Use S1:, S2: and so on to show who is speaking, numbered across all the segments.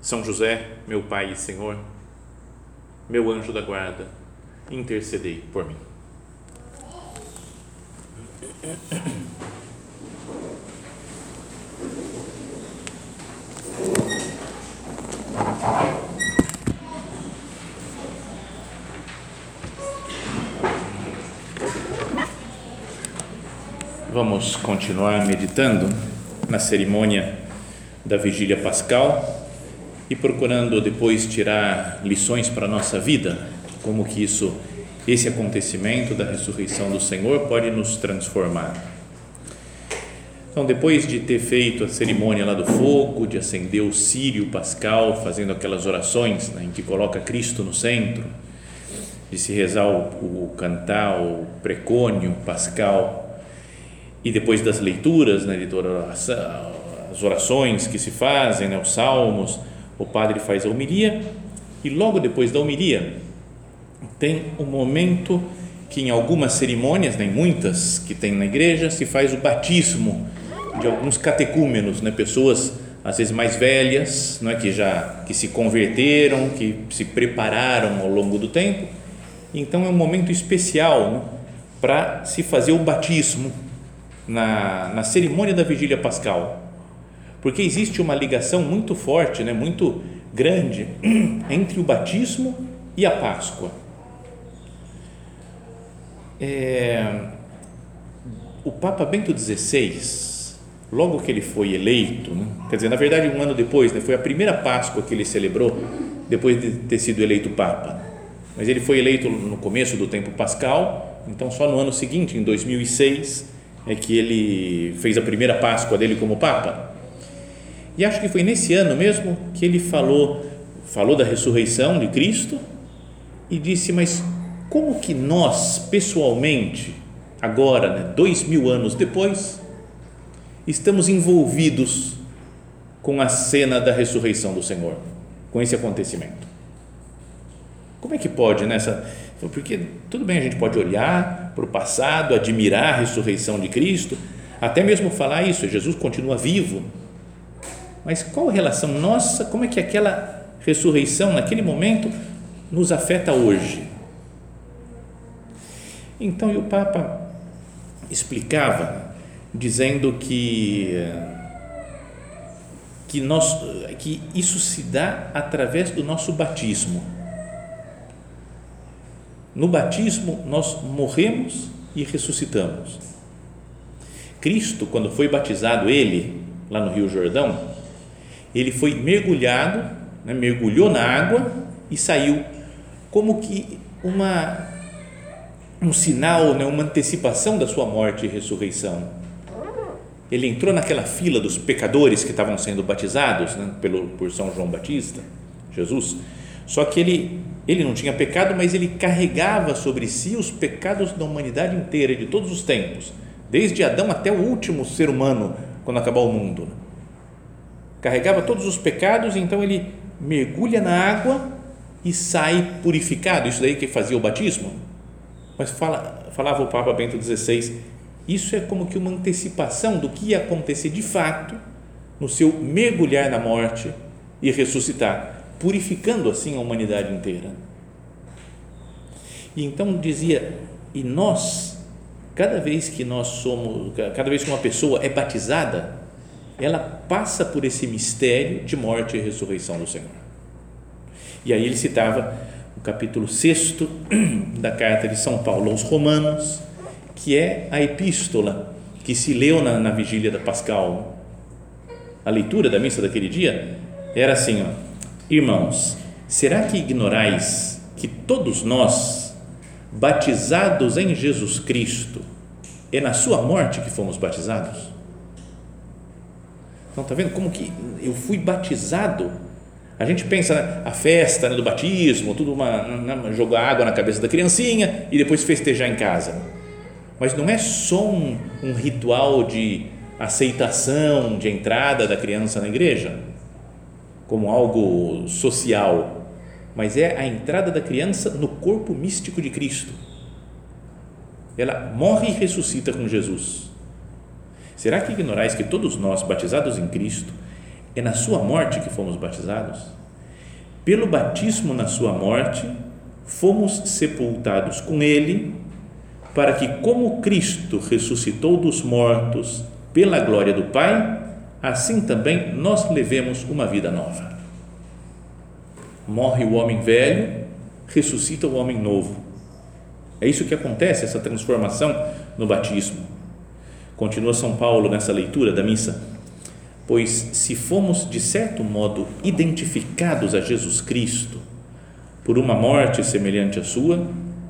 S1: São José, meu Pai e Senhor, meu anjo da guarda, intercedei por mim. Vamos continuar meditando na cerimônia da vigília pascal e procurando depois tirar lições para a nossa vida, como que isso, esse acontecimento da ressurreição do Senhor pode nos transformar. Então, depois de ter feito a cerimônia lá do fogo, de acender o círio pascal, fazendo aquelas orações né, em que coloca Cristo no centro, de se rezar o, o cantar o precônio pascal, e depois das leituras, né, de oração, as orações que se fazem, né, os salmos, o padre faz a homilia e logo depois da homilia tem um momento que em algumas cerimônias, nem muitas que tem na igreja, se faz o batismo de alguns catecúmenos, né, pessoas às vezes mais velhas, não é? Que já que se converteram, que se prepararam ao longo do tempo. Então é um momento especial né, para se fazer o batismo na, na cerimônia da vigília pascal porque existe uma ligação muito forte, né, muito grande entre o batismo e a Páscoa. É, o Papa Bento XVI, logo que ele foi eleito, né, quer dizer, na verdade um ano depois, né, foi a primeira Páscoa que ele celebrou depois de ter sido eleito Papa. Mas ele foi eleito no começo do tempo pascal, então só no ano seguinte, em 2006, é que ele fez a primeira Páscoa dele como Papa. E acho que foi nesse ano mesmo que ele falou, falou da ressurreição de Cristo e disse, mas como que nós, pessoalmente, agora, né, dois mil anos depois, estamos envolvidos com a cena da ressurreição do Senhor, com esse acontecimento? Como é que pode nessa? Porque tudo bem, a gente pode olhar para o passado, admirar a ressurreição de Cristo, até mesmo falar isso, Jesus continua vivo, mas qual relação nossa, como é que aquela ressurreição naquele momento nos afeta hoje? Então, o Papa explicava dizendo que que nós que isso se dá através do nosso batismo. No batismo nós morremos e ressuscitamos. Cristo, quando foi batizado ele lá no Rio Jordão, ele foi mergulhado, né, mergulhou na água e saiu, como que uma um sinal, né, uma antecipação da sua morte e ressurreição. Ele entrou naquela fila dos pecadores que estavam sendo batizados né, pelo, por São João Batista, Jesus. Só que ele, ele não tinha pecado, mas ele carregava sobre si os pecados da humanidade inteira, de todos os tempos, desde Adão até o último ser humano, quando acabar o mundo carregava todos os pecados, então ele mergulha na água e sai purificado. Isso daí que fazia o batismo. Mas fala, falava o Papa Bento XVI, isso é como que uma antecipação do que ia acontecer de fato no seu mergulhar na morte e ressuscitar, purificando assim a humanidade inteira. E então dizia, e nós, cada vez que nós somos, cada vez que uma pessoa é batizada, ela passa por esse mistério de morte e ressurreição do Senhor. E aí ele citava o capítulo 6 da carta de São Paulo aos Romanos, que é a epístola que se leu na, na vigília da Pascal. A leitura da missa daquele dia era assim: ó, Irmãos, será que ignorais que todos nós, batizados em Jesus Cristo, é na sua morte que fomos batizados? Então, está vendo como que eu fui batizado A gente pensa né, a festa né, do batismo, tudo uma, uma, jogar água na cabeça da criancinha e depois festejar em casa. Mas não é só um, um ritual de aceitação de entrada da criança na igreja, como algo social, mas é a entrada da criança no corpo místico de Cristo. Ela morre e ressuscita com Jesus. Será que ignorais que todos nós, batizados em Cristo, é na sua morte que fomos batizados? Pelo batismo na sua morte, fomos sepultados com ele, para que, como Cristo ressuscitou dos mortos pela glória do Pai, assim também nós levemos uma vida nova. Morre o homem velho, ressuscita o homem novo. É isso que acontece, essa transformação no batismo. Continua São Paulo nessa leitura da missa Pois se fomos de certo modo identificados a Jesus Cristo por uma morte semelhante à sua,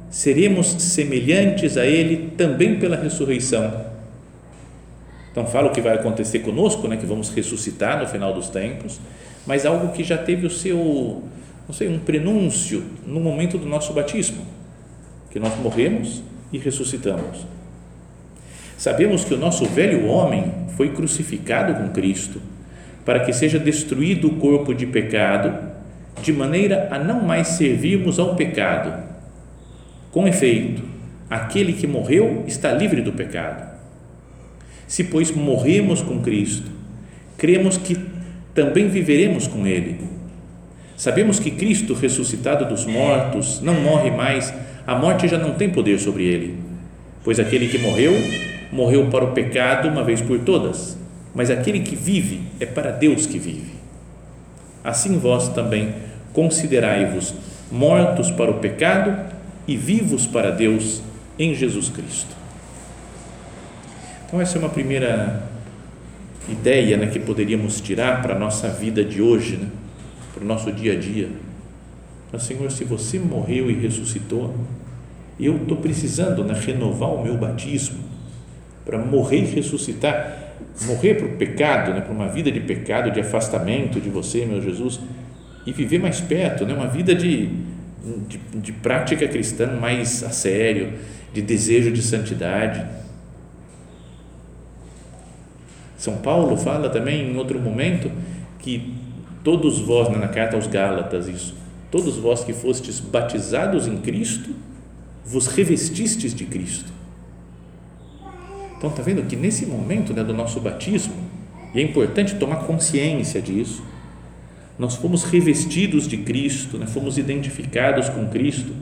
S1: seremos semelhantes a ele também pela ressurreição. Então fala o que vai acontecer conosco, né, que vamos ressuscitar no final dos tempos, mas algo que já teve o seu, não sei, um prenúncio no momento do nosso batismo, que nós morremos e ressuscitamos. Sabemos que o nosso velho homem foi crucificado com Cristo para que seja destruído o corpo de pecado, de maneira a não mais servirmos ao pecado. Com efeito, aquele que morreu está livre do pecado. Se, pois, morremos com Cristo, cremos que também viveremos com Ele. Sabemos que Cristo, ressuscitado dos mortos, não morre mais, a morte já não tem poder sobre ele, pois aquele que morreu morreu para o pecado uma vez por todas, mas aquele que vive é para Deus que vive. Assim vós também considerai-vos mortos para o pecado e vivos para Deus em Jesus Cristo. Então, essa é uma primeira ideia né, que poderíamos tirar para a nossa vida de hoje, né, para o nosso dia a dia. Mas, Senhor, se você morreu e ressuscitou, eu estou precisando né, renovar o meu batismo para morrer e ressuscitar, morrer para o pecado, né, para uma vida de pecado, de afastamento de você, meu Jesus, e viver mais perto, né, uma vida de, de, de prática cristã mais a sério, de desejo de santidade. São Paulo fala também em outro momento que todos vós, né, na carta aos Gálatas, isso, todos vós que fostes batizados em Cristo, vos revestistes de Cristo. Então, está vendo que nesse momento né, do nosso batismo, e é importante tomar consciência disso, nós fomos revestidos de Cristo, né, fomos identificados com Cristo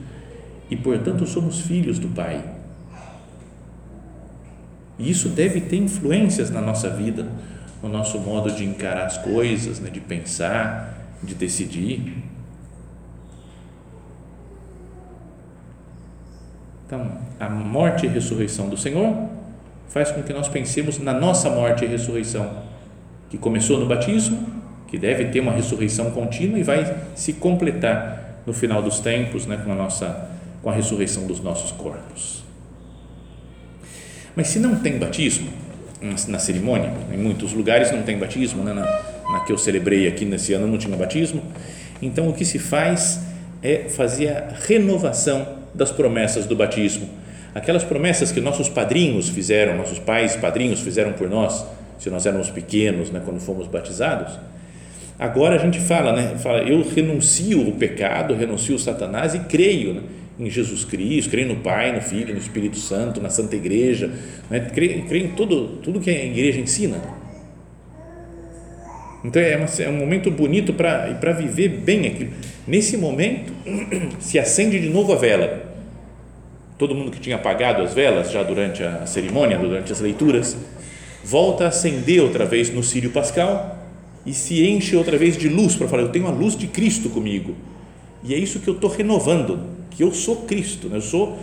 S1: e, portanto, somos filhos do Pai. E isso deve ter influências na nossa vida, no nosso modo de encarar as coisas, né, de pensar, de decidir. Então, a morte e ressurreição do Senhor faz com que nós pensemos na nossa morte e ressurreição, que começou no batismo, que deve ter uma ressurreição contínua e vai se completar no final dos tempos, né, com a nossa com a ressurreição dos nossos corpos. Mas se não tem batismo na cerimônia, em muitos lugares não tem batismo, né, na, na que eu celebrei aqui nesse ano não tinha batismo, então o que se faz é fazer a renovação das promessas do batismo aquelas promessas que nossos padrinhos fizeram, nossos pais padrinhos fizeram por nós, se nós éramos pequenos, né, quando fomos batizados. Agora a gente fala, né, fala, eu renuncio o pecado, renuncio o Satanás e creio né, em Jesus Cristo, creio no Pai, no Filho, no Espírito Santo, na Santa Igreja, né, creio, creio em tudo, tudo que a igreja ensina. Então é, uma, é um momento bonito para viver bem aquilo. Nesse momento se acende de novo a vela todo mundo que tinha apagado as velas já durante a cerimônia, durante as leituras, volta a acender outra vez no Sírio Pascal e se enche outra vez de luz para falar: Eu tenho a luz de Cristo comigo. E é isso que eu estou renovando, que eu sou Cristo, né? eu sou,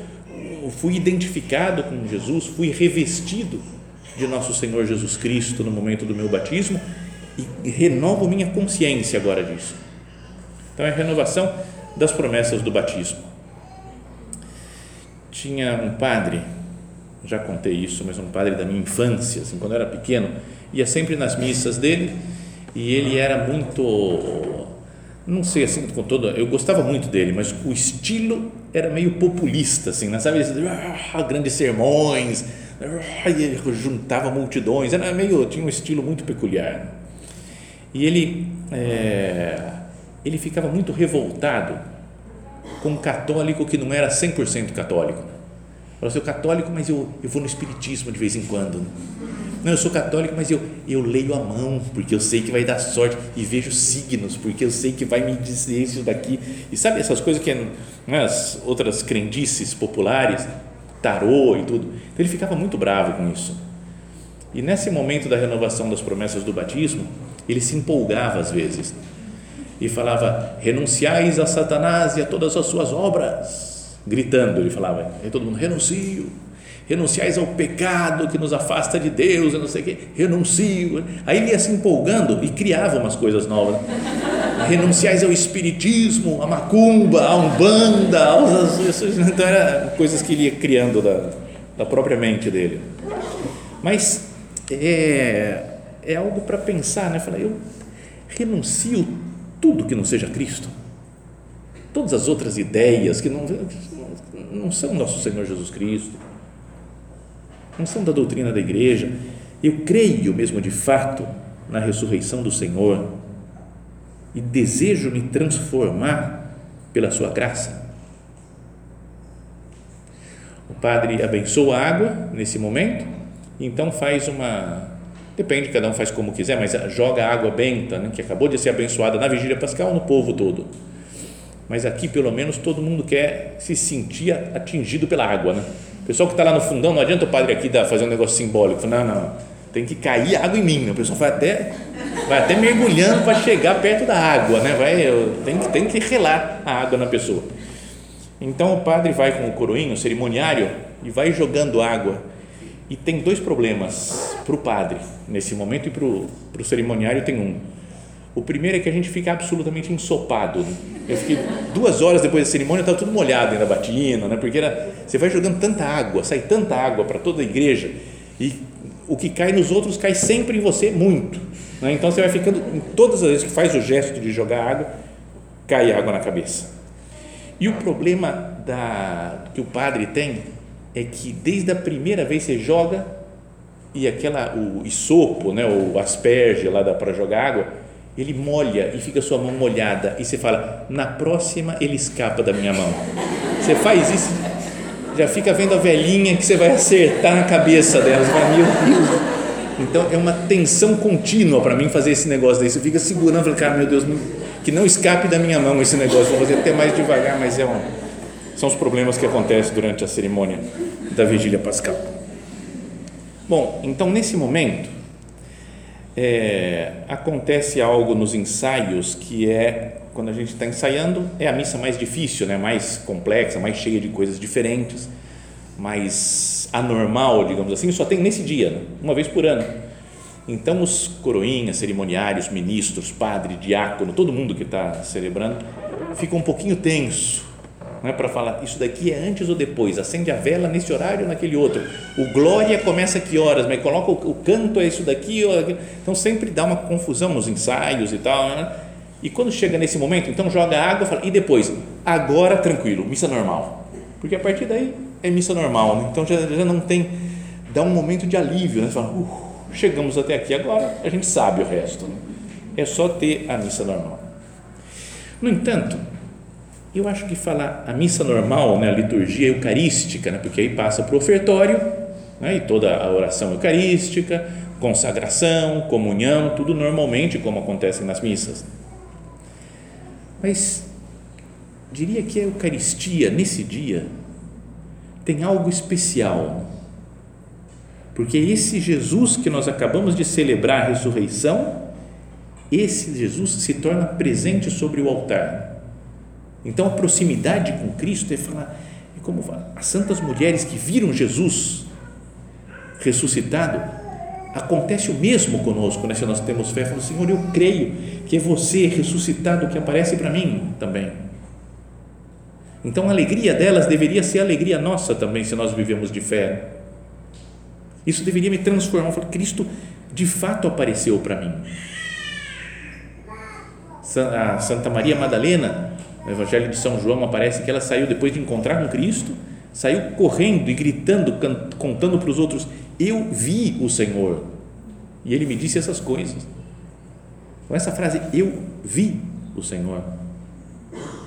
S1: eu fui identificado com Jesus, fui revestido de nosso Senhor Jesus Cristo no momento do meu batismo e renovo minha consciência agora disso. Então é a renovação das promessas do batismo tinha um padre, já contei isso, mas um padre da minha infância, assim, quando eu era pequeno, ia sempre nas missas dele e ele era muito não sei assim com todo, eu gostava muito dele, mas o estilo era meio populista, assim, né? sabe? Ah, grandes sermões, ah, ele juntava multidões, era meio, tinha um estilo muito peculiar. E ele, é, ele ficava muito revoltado com um católico que não era 100% católico. Falou, eu sou católico, mas eu, eu vou no espiritismo de vez em quando. Não, eu sou católico, mas eu, eu leio a mão, porque eu sei que vai dar sorte, e vejo signos, porque eu sei que vai me dizer isso daqui. E sabe essas coisas que né, as outras crendices populares, tarô e tudo. Então ele ficava muito bravo com isso. E nesse momento da renovação das promessas do batismo, ele se empolgava às vezes e falava: renunciais a Satanás e a todas as suas obras. Gritando, ele falava, e todo mundo, renuncio renunciais ao pecado que nos afasta de Deus, eu não sei o quê, renuncio. Aí ele ia se empolgando e criava umas coisas novas. Renunciais ao espiritismo, à macumba, à umbanda, aos, então era coisas que ele ia criando da, da própria mente dele. Mas é, é algo para pensar, né? Falar, eu renuncio tudo que não seja Cristo. Todas as outras ideias que não, não são nosso Senhor Jesus Cristo não são da doutrina da igreja. Eu creio mesmo de fato na ressurreição do Senhor e desejo me transformar pela sua graça. O padre abençoa a água nesse momento, então faz uma. Depende, cada um faz como quiser, mas joga água benta, né, que acabou de ser abençoada na vigília pascal no povo todo. Mas aqui, pelo menos, todo mundo quer se sentir atingido pela água, né? O pessoal que está lá no fundão, não adianta o padre aqui dar, fazer um negócio simbólico. Não, não, tem que cair água em mim. O pessoal vai até, vai até mergulhando para chegar perto da água, né? Vai, tem, tem que relar a água na pessoa. Então o padre vai com o coroinho, o cerimoniário, e vai jogando água. E tem dois problemas para o padre nesse momento e para o cerimoniário tem um o primeiro é que a gente fica absolutamente ensopado. Eu fiquei duas horas depois da cerimônia, estava tudo molhado ainda, batina, né? porque era, você vai jogando tanta água, sai tanta água para toda a igreja, e o que cai nos outros cai sempre em você muito. Né? Então você vai ficando, todas as vezes que faz o gesto de jogar água, cai água na cabeça. E o problema da, que o padre tem é que desde a primeira vez você joga e aquela o isopo, né, o asperge lá para jogar água, ele molha e fica sua mão molhada e você fala, na próxima ele escapa da minha mão. Você faz isso, já fica vendo a velhinha que você vai acertar na cabeça dela. Você fala, meu Deus. Então é uma tensão contínua para mim fazer esse negócio daí. Você fica segurando, fala, cara, meu Deus, que não escape da minha mão esse negócio. Vou fazer até mais devagar, mas é um, são os problemas que acontecem durante a cerimônia da vigília pascal. Bom, então nesse momento é, acontece algo nos ensaios que é quando a gente está ensaiando é a missa mais difícil, né? mais complexa, mais cheia de coisas diferentes, mais anormal, digamos assim, só tem nesse dia, né? uma vez por ano. Então os coroinhas, cerimoniários, ministros, padre, diácono, todo mundo que está celebrando fica um pouquinho tenso, não é para falar isso daqui é antes ou depois, acende a vela nesse horário ou naquele outro. O glória começa que horas, mas coloca o, o canto é isso daqui ou aquilo. Então sempre dá uma confusão nos ensaios e tal. Né? E quando chega nesse momento, então joga água fala, e depois, agora tranquilo, missa normal. Porque a partir daí é missa normal, né? então já, já não tem, dá um momento de alívio, né? Fala, uh, chegamos até aqui, agora a gente sabe o resto. Né? É só ter a missa normal. No entanto, eu acho que falar a missa normal, né, a liturgia eucarística, né, porque aí passa para o ofertório né, e toda a oração eucarística, consagração, comunhão, tudo normalmente como acontece nas missas. Mas diria que a Eucaristia nesse dia tem algo especial, porque esse Jesus que nós acabamos de celebrar a ressurreição, esse Jesus se torna presente sobre o altar então a proximidade com Cristo é falar, é como as santas mulheres que viram Jesus ressuscitado, acontece o mesmo conosco, né? se nós temos fé, falamos, Senhor, eu creio que é você ressuscitado que aparece para mim também. Então a alegria delas deveria ser a alegria nossa também, se nós vivemos de fé. Isso deveria me transformar. Falo, Cristo de fato apareceu para mim. a Santa Maria Madalena, no Evangelho de São João aparece que ela saiu depois de encontrar com Cristo, saiu correndo e gritando, contando para os outros: Eu vi o Senhor e ele me disse essas coisas. Com essa frase, eu vi o Senhor,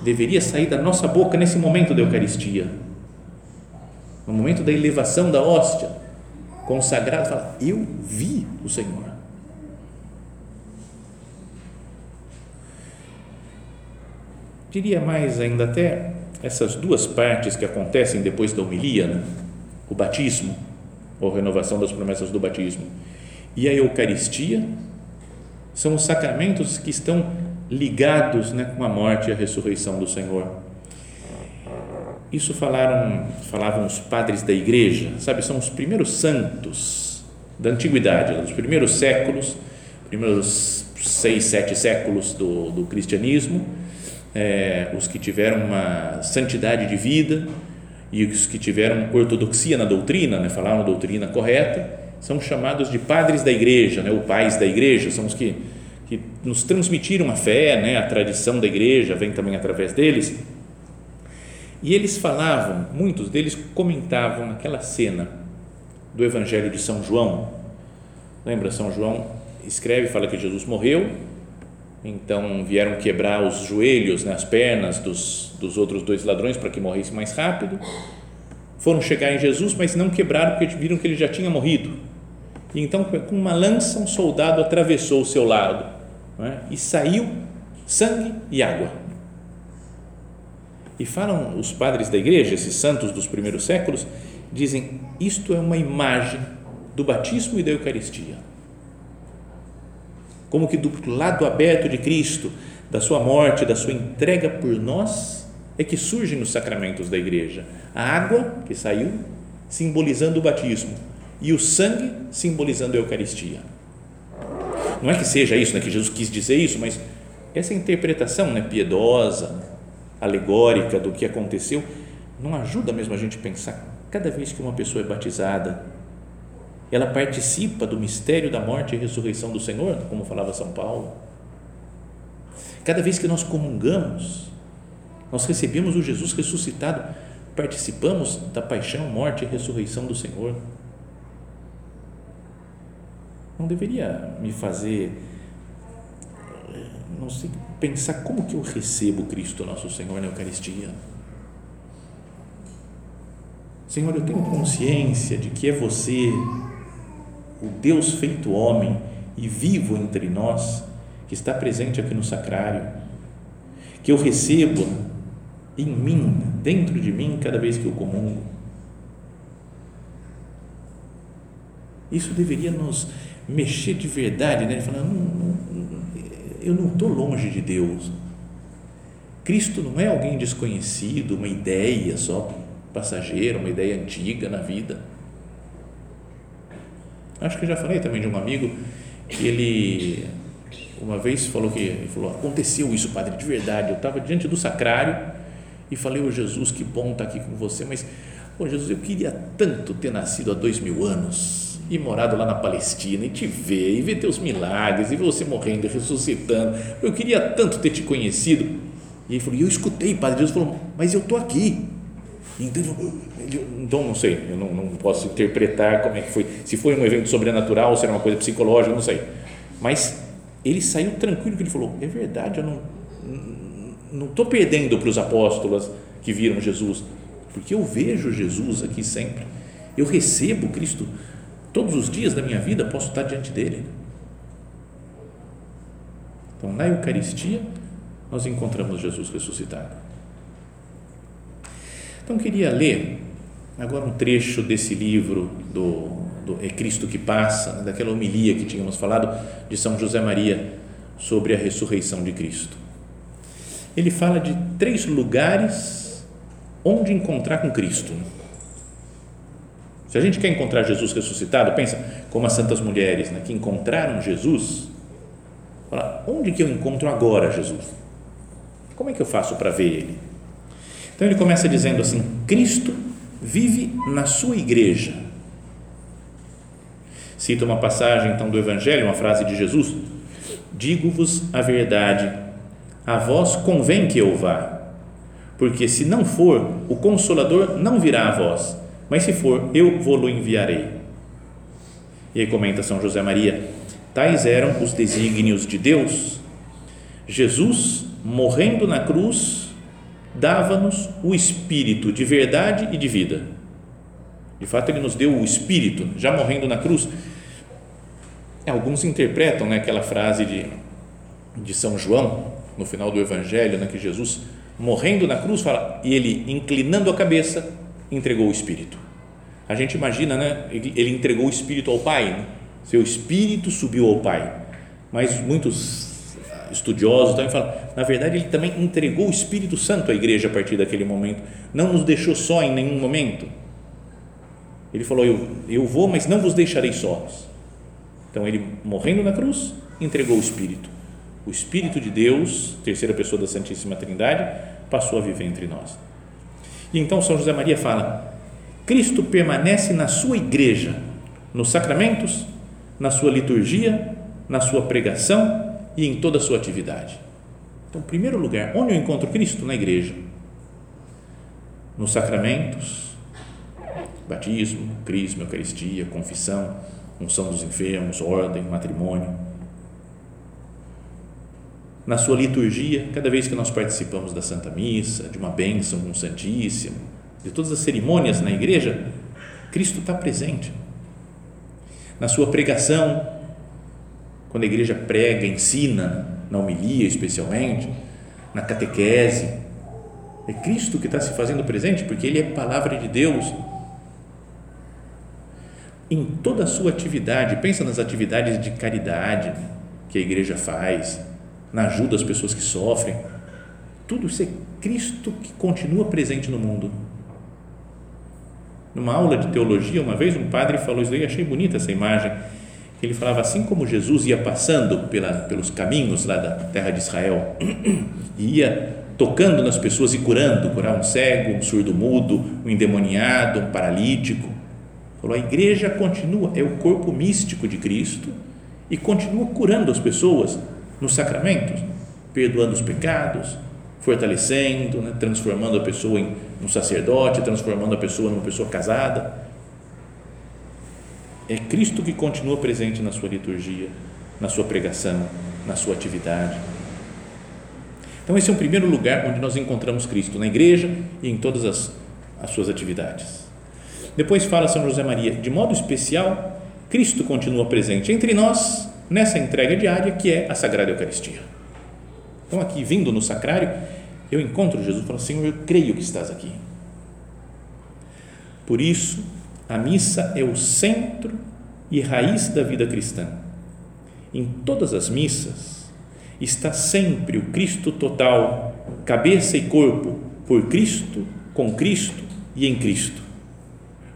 S1: deveria sair da nossa boca nesse momento da Eucaristia, no momento da elevação da hóstia, consagrado, fala: Eu vi o Senhor. Diria mais ainda até essas duas partes que acontecem depois da homilia, né? o batismo, ou renovação das promessas do batismo, e a Eucaristia, são os sacramentos que estão ligados né, com a morte e a ressurreição do Senhor. Isso falaram, falavam os padres da igreja, sabe, são os primeiros santos da antiguidade, dos primeiros séculos, primeiros seis, sete séculos do, do cristianismo, é, os que tiveram uma santidade de vida e os que tiveram ortodoxia na doutrina, né, falaram a doutrina correta, são chamados de padres da igreja, né, ou pais da igreja, são os que, que nos transmitiram a fé, né, a tradição da igreja vem também através deles. E eles falavam, muitos deles comentavam aquela cena do Evangelho de São João. Lembra, São João escreve, fala que Jesus morreu, então vieram quebrar os joelhos, né, as pernas dos, dos outros dois ladrões para que morresse mais rápido. Foram chegar em Jesus, mas não quebraram porque viram que ele já tinha morrido. E então, com uma lança, um soldado atravessou o seu lado é? e saiu sangue e água. E falam os padres da igreja, esses santos dos primeiros séculos, dizem: isto é uma imagem do batismo e da Eucaristia como que do lado aberto de Cristo, da sua morte, da sua entrega por nós, é que surgem os sacramentos da igreja. A água que saiu, simbolizando o batismo, e o sangue, simbolizando a Eucaristia. Não é que seja isso, né, que Jesus quis dizer isso, mas essa interpretação né, piedosa, alegórica do que aconteceu, não ajuda mesmo a gente pensar cada vez que uma pessoa é batizada, ela participa do mistério da morte e ressurreição do Senhor, como falava São Paulo. Cada vez que nós comungamos, nós recebemos o Jesus ressuscitado, participamos da paixão, morte e ressurreição do Senhor. Não deveria me fazer, não sei, pensar como que eu recebo Cristo nosso Senhor na Eucaristia. Senhor, eu tenho consciência de que é você o Deus feito homem e vivo entre nós, que está presente aqui no sacrário, que eu recebo em mim, dentro de mim, cada vez que eu comungo. Isso deveria nos mexer de verdade, né? Falar, não, não, eu não estou longe de Deus. Cristo não é alguém desconhecido, uma ideia só passageira, uma ideia antiga na vida Acho que já falei também de um amigo que ele uma vez falou que ele falou aconteceu isso padre de verdade eu estava diante do sacrário e falei o oh, Jesus que bom estar tá aqui com você mas oh, Jesus eu queria tanto ter nascido há dois mil anos e morado lá na Palestina e te ver e ver teus milagres e ver você morrendo e ressuscitando. Eu queria tanto ter te conhecido. E ele falou e eu escutei padre Jesus falou mas eu estou aqui então, então não sei, eu não, não, posso interpretar como é que foi, se foi um evento sobrenatural, se era uma coisa psicológica, não sei. Mas ele saiu tranquilo que ele falou, é verdade, eu não não estou perdendo para os apóstolos que viram Jesus, porque eu vejo Jesus aqui sempre, eu recebo Cristo todos os dias da minha vida, posso estar diante dele. Então, na Eucaristia, nós encontramos Jesus ressuscitado. Então, queria ler agora um trecho desse livro do, do É Cristo que Passa, né, daquela homilia que tínhamos falado de São José Maria sobre a ressurreição de Cristo. Ele fala de três lugares onde encontrar com Cristo. Se a gente quer encontrar Jesus ressuscitado, pensa como as santas mulheres né, que encontraram Jesus. Fala, onde que eu encontro agora Jesus? Como é que eu faço para ver Ele? Então ele começa dizendo assim: Cristo vive na sua igreja. Cita uma passagem então do Evangelho, uma frase de Jesus: Digo-vos a verdade, a vós convém que eu vá, porque se não for, o Consolador não virá a vós, mas se for, eu vou-lo enviarei. E aí comenta São José Maria: tais eram os desígnios de Deus. Jesus, morrendo na cruz, dava-nos o Espírito de verdade e de vida. De fato, ele nos deu o Espírito, já morrendo na cruz. Alguns interpretam né, aquela frase de, de São João, no final do Evangelho, né, que Jesus, morrendo na cruz, fala, e ele, inclinando a cabeça, entregou o Espírito. A gente imagina, né, ele entregou o Espírito ao Pai, né? seu Espírito subiu ao Pai. Mas muitos estudiosos também falam, na verdade, ele também entregou o Espírito Santo à igreja a partir daquele momento, não nos deixou só em nenhum momento. Ele falou: Eu, eu vou, mas não vos deixarei sós. Então, ele morrendo na cruz, entregou o Espírito. O Espírito de Deus, terceira pessoa da Santíssima Trindade, passou a viver entre nós. E então São José Maria fala: Cristo permanece na sua igreja, nos sacramentos, na sua liturgia, na sua pregação e em toda a sua atividade. Então, primeiro lugar, onde eu encontro Cristo? Na igreja. Nos sacramentos, batismo, crisma, eucaristia, confissão, unção dos enfermos, ordem, matrimônio. Na sua liturgia, cada vez que nós participamos da Santa Missa, de uma bênção com um Santíssimo, de todas as cerimônias na igreja, Cristo está presente. Na sua pregação, quando a igreja prega, ensina, na homilia especialmente, na catequese, é Cristo que está se fazendo presente, porque Ele é palavra de Deus. Em toda a sua atividade, pensa nas atividades de caridade que a igreja faz, na ajuda às pessoas que sofrem, tudo isso é Cristo que continua presente no mundo. Numa aula de teologia, uma vez um padre falou isso aí, achei bonita essa imagem ele falava assim como Jesus ia passando pela, pelos caminhos lá da terra de Israel e ia tocando nas pessoas e curando, curar um cego, um surdo-mudo, um endemoniado, um paralítico. Falou, a igreja continua, é o corpo místico de Cristo e continua curando as pessoas nos sacramentos, perdoando os pecados, fortalecendo, né, transformando a pessoa em um sacerdote, transformando a pessoa numa pessoa casada é Cristo que continua presente na sua liturgia, na sua pregação, na sua atividade. Então, esse é o primeiro lugar onde nós encontramos Cristo, na igreja e em todas as, as suas atividades. Depois fala São José Maria, de modo especial, Cristo continua presente entre nós nessa entrega diária que é a Sagrada Eucaristia. Então, aqui, vindo no sacrário, eu encontro Jesus e falo, Senhor, eu creio que estás aqui. Por isso, a missa é o centro e raiz da vida cristã. Em todas as missas está sempre o Cristo total, cabeça e corpo, por Cristo, com Cristo e em Cristo.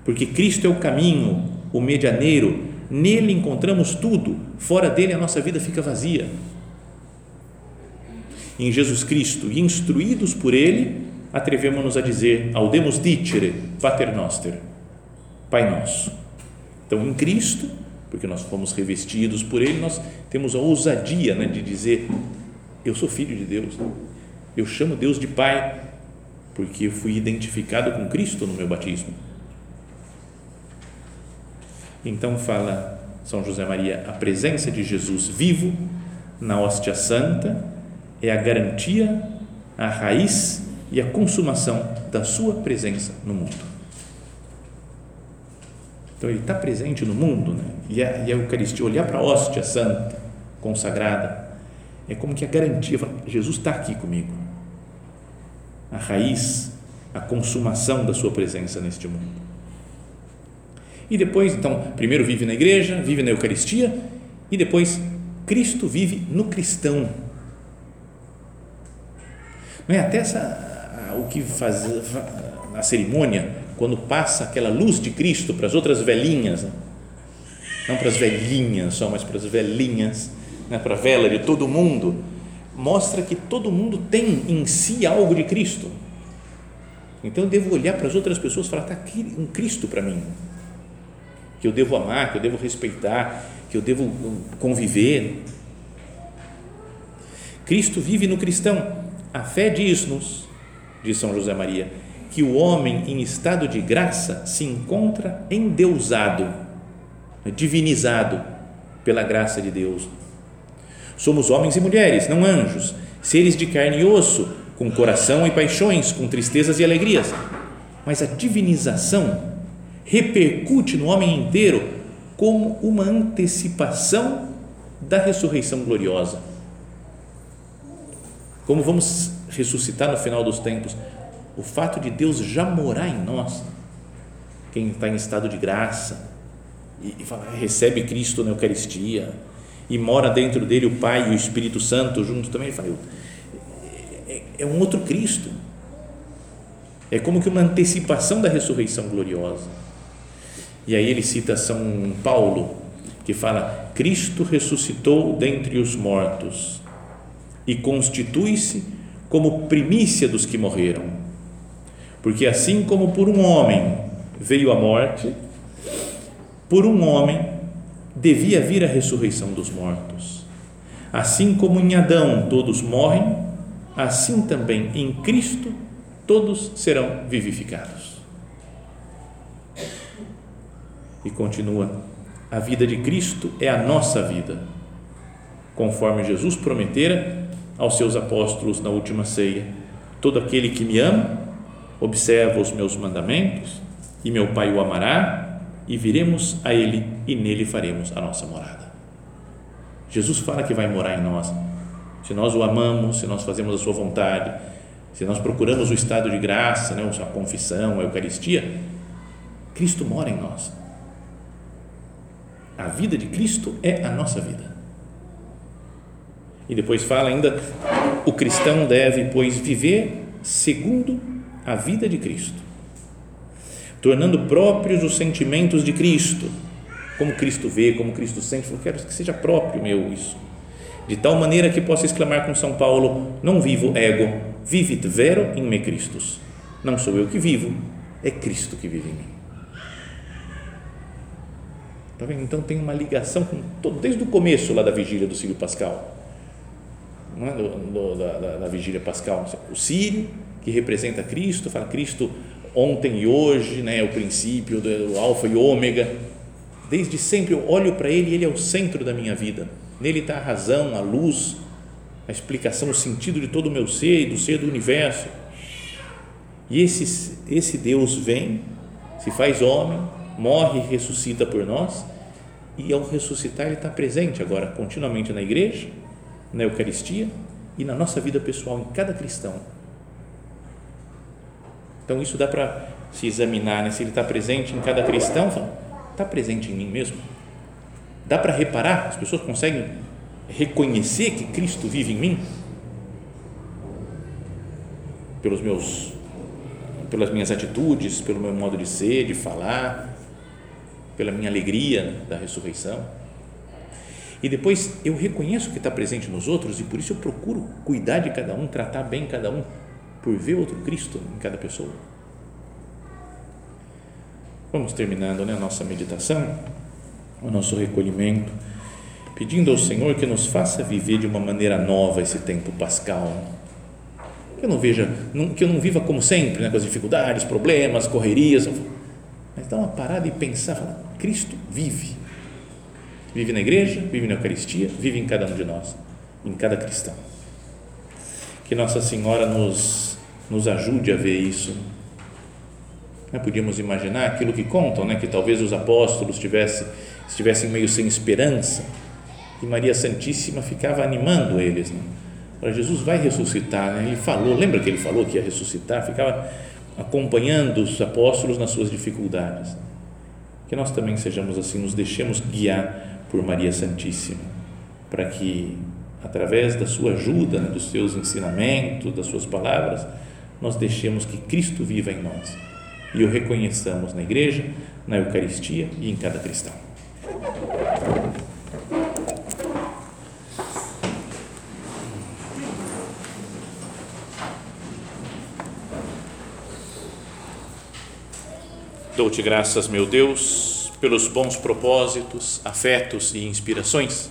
S1: Porque Cristo é o caminho, o medianeiro, nele encontramos tudo, fora dele a nossa vida fica vazia. Em Jesus Cristo, e instruídos por ele, atrevemos-nos a dizer, audemus dicere, pater noster, Pai Nosso. Então, em Cristo, porque nós fomos revestidos por Ele, nós temos a ousadia né, de dizer: Eu sou filho de Deus, eu chamo Deus de Pai, porque eu fui identificado com Cristo no meu batismo. Então, fala São José Maria: a presença de Jesus vivo na hóstia santa é a garantia, a raiz e a consumação da Sua presença no mundo. Então, ele está presente no mundo, né? e, a, e a Eucaristia, olhar para a hóstia santa, consagrada, é como que a garantia, Jesus está aqui comigo. A raiz, a consumação da sua presença neste mundo. E depois, então, primeiro vive na igreja, vive na Eucaristia, e depois Cristo vive no cristão. Não é até essa, o que faz a cerimônia quando passa aquela luz de Cristo para as outras velhinhas, né? não para as velhinhas só, mas para as velhinhas, né? para a vela de todo mundo, mostra que todo mundo tem em si algo de Cristo. Então eu devo olhar para as outras pessoas e falar: está aqui um Cristo para mim, que eu devo amar, que eu devo respeitar, que eu devo conviver. Cristo vive no cristão. A fé diz-nos, diz São José Maria, que o homem em estado de graça se encontra endeusado, divinizado pela graça de Deus. Somos homens e mulheres, não anjos, seres de carne e osso, com coração e paixões, com tristezas e alegrias. Mas a divinização repercute no homem inteiro como uma antecipação da ressurreição gloriosa. Como vamos ressuscitar no final dos tempos, o fato de Deus já morar em nós, quem está em estado de graça e, e fala, recebe Cristo na Eucaristia e mora dentro dele o Pai e o Espírito Santo junto também, ele fala, é, é um outro Cristo. É como que uma antecipação da ressurreição gloriosa. E aí ele cita São Paulo, que fala: Cristo ressuscitou dentre os mortos e constitui-se como primícia dos que morreram porque assim como por um homem veio a morte, por um homem devia vir a ressurreição dos mortos. Assim como em Adão todos morrem, assim também em Cristo todos serão vivificados. E continua: a vida de Cristo é a nossa vida, conforme Jesus prometera aos seus apóstolos na última ceia: todo aquele que me ama observa os meus mandamentos, e meu Pai o amará, e viremos a Ele, e nele faremos a nossa morada. Jesus fala que vai morar em nós. Se nós o amamos, se nós fazemos a Sua vontade, se nós procuramos o estado de graça, né, a confissão, a Eucaristia, Cristo mora em nós. A vida de Cristo é a nossa vida. E depois fala ainda: o cristão deve, pois, viver segundo a vida de Cristo, tornando próprios os sentimentos de Cristo, como Cristo vê, como Cristo sente. Eu quero que seja próprio meu isso, de tal maneira que possa exclamar com São Paulo: Não vivo ego, vivit vero in me Christus. Não sou eu que vivo, é Cristo que vive em mim. Tá vendo? Então tem uma ligação com todo, desde o começo lá da vigília do Sírio Pascal, é? do, do, da, da vigília pascal. O Sírio que representa Cristo, fala Cristo ontem e hoje, né, o princípio do alfa e ômega. Desde sempre eu olho para ele e ele é o centro da minha vida. Nele está a razão, a luz, a explicação, o sentido de todo o meu ser e do ser do universo. E esse, esse Deus vem, se faz homem, morre e ressuscita por nós, e ao ressuscitar ele está presente agora continuamente na igreja, na Eucaristia e na nossa vida pessoal, em cada cristão então, isso dá para se examinar, né? se ele está presente em cada cristão, está presente em mim mesmo? Dá para reparar? As pessoas conseguem reconhecer que Cristo vive em mim? Pelos meus, pelas minhas atitudes, pelo meu modo de ser, de falar, pela minha alegria da ressurreição. E depois eu reconheço que está presente nos outros e por isso eu procuro cuidar de cada um, tratar bem cada um por ver outro Cristo em cada pessoa. Vamos terminando né, a nossa meditação, o nosso recolhimento, pedindo ao Senhor que nos faça viver de uma maneira nova esse tempo pascal. Que eu não veja, que eu não viva como sempre, né, com as dificuldades, problemas, correrias, mas dá uma parada e pensar, Cristo vive. Vive na igreja, vive na Eucaristia, vive em cada um de nós, em cada cristão. Que Nossa Senhora nos nos ajude a ver isso. Né? Podíamos imaginar aquilo que contam, né? que talvez os apóstolos tivessem, estivessem meio sem esperança e Maria Santíssima ficava animando eles. Né? Para Jesus vai ressuscitar, né? ele falou, lembra que ele falou que ia ressuscitar? Ficava acompanhando os apóstolos nas suas dificuldades. Que nós também sejamos assim, nos deixemos guiar por Maria Santíssima, para que através da sua ajuda, né, dos seus ensinamentos, das suas palavras, nós deixemos que Cristo viva em nós e o reconheçamos na igreja, na Eucaristia e em cada cristão. Dou-te graças, meu Deus, pelos bons propósitos, afetos e inspirações